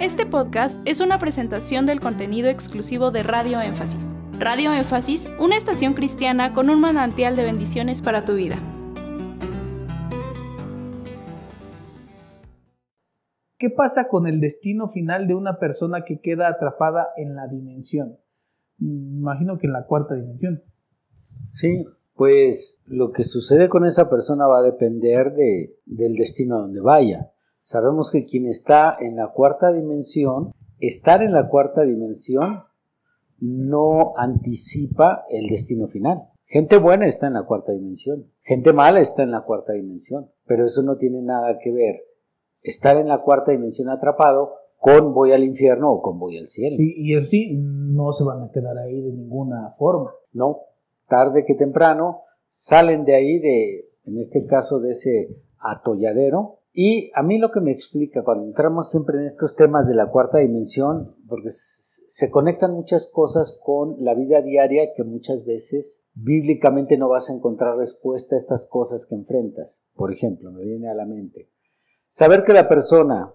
Este podcast es una presentación del contenido exclusivo de Radio Énfasis. Radio Énfasis, una estación cristiana con un manantial de bendiciones para tu vida. ¿Qué pasa con el destino final de una persona que queda atrapada en la dimensión? Me imagino que en la cuarta dimensión. Sí, pues lo que sucede con esa persona va a depender de, del destino a donde vaya. Sabemos que quien está en la cuarta dimensión, estar en la cuarta dimensión no anticipa el destino final. Gente buena está en la cuarta dimensión, gente mala está en la cuarta dimensión, pero eso no tiene nada que ver estar en la cuarta dimensión atrapado con voy al infierno o con voy al cielo. Y, y así no se van a quedar ahí de ninguna forma. No, tarde que temprano salen de ahí, de, en este caso de ese atolladero, y a mí lo que me explica cuando entramos siempre en estos temas de la cuarta dimensión, porque se conectan muchas cosas con la vida diaria que muchas veces bíblicamente no vas a encontrar respuesta a estas cosas que enfrentas. Por ejemplo, me viene a la mente, saber que la persona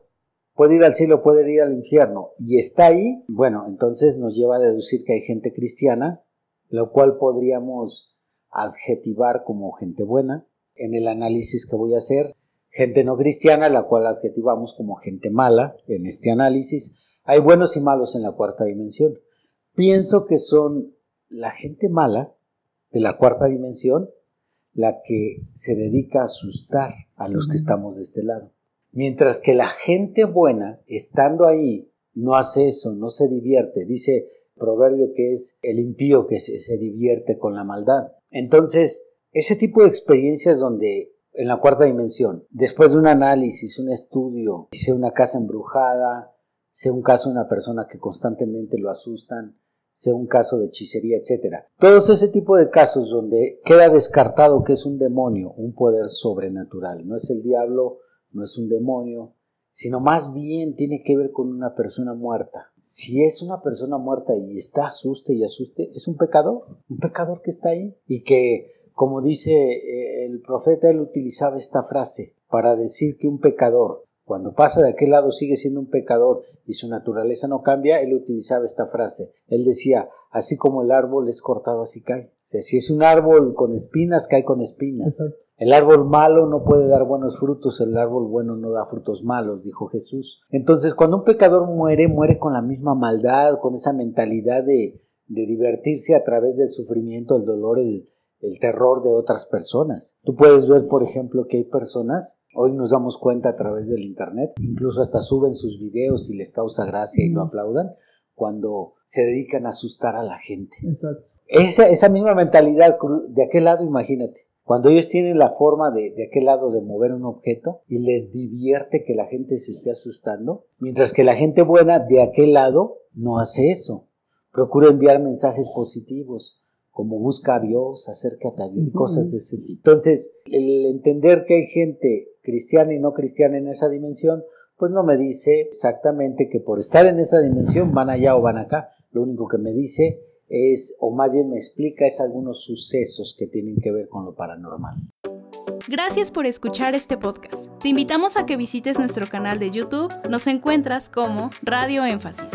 puede ir al cielo, puede ir al infierno y está ahí, bueno, entonces nos lleva a deducir que hay gente cristiana, lo cual podríamos adjetivar como gente buena. En el análisis que voy a hacer, gente no cristiana, la cual adjetivamos como gente mala en este análisis. Hay buenos y malos en la cuarta dimensión. Pienso que son la gente mala de la cuarta dimensión la que se dedica a asustar a los que estamos de este lado. Mientras que la gente buena, estando ahí, no hace eso, no se divierte. Dice proverbio que es el impío que se, se divierte con la maldad. Entonces, ese tipo de experiencias donde en la cuarta dimensión. Después de un análisis, un estudio, sea una casa embrujada, sea un caso de una persona que constantemente lo asustan, sea un caso de hechicería, etc. Todos ese tipo de casos donde queda descartado que es un demonio, un poder sobrenatural. No es el diablo, no es un demonio, sino más bien tiene que ver con una persona muerta. Si es una persona muerta y está asuste y asuste, es un pecador, un pecador que está ahí y que como dice eh, el profeta, él utilizaba esta frase para decir que un pecador, cuando pasa de aquel lado, sigue siendo un pecador y su naturaleza no cambia, él utilizaba esta frase. Él decía, así como el árbol es cortado, así cae. O sea, si es un árbol con espinas, cae con espinas. El árbol malo no puede dar buenos frutos, el árbol bueno no da frutos malos, dijo Jesús. Entonces, cuando un pecador muere, muere con la misma maldad, con esa mentalidad de, de divertirse a través del sufrimiento, el dolor, el, el terror de otras personas. Tú puedes ver, por ejemplo, que hay personas, hoy nos damos cuenta a través del Internet, incluso hasta suben sus videos y les causa gracia y lo aplaudan, cuando se dedican a asustar a la gente. Exacto. Esa, esa misma mentalidad de aquel lado, imagínate. Cuando ellos tienen la forma de, de aquel lado de mover un objeto y les divierte que la gente se esté asustando, mientras que la gente buena de aquel lado no hace eso. Procura enviar mensajes positivos, como busca a Dios, acércate a Dios, cosas de ese tipo. Entonces, el entender que hay gente cristiana y no cristiana en esa dimensión, pues no me dice exactamente que por estar en esa dimensión van allá o van acá. Lo único que me dice es, o más bien me explica, es algunos sucesos que tienen que ver con lo paranormal. Gracias por escuchar este podcast. Te invitamos a que visites nuestro canal de YouTube. Nos encuentras como Radio Énfasis.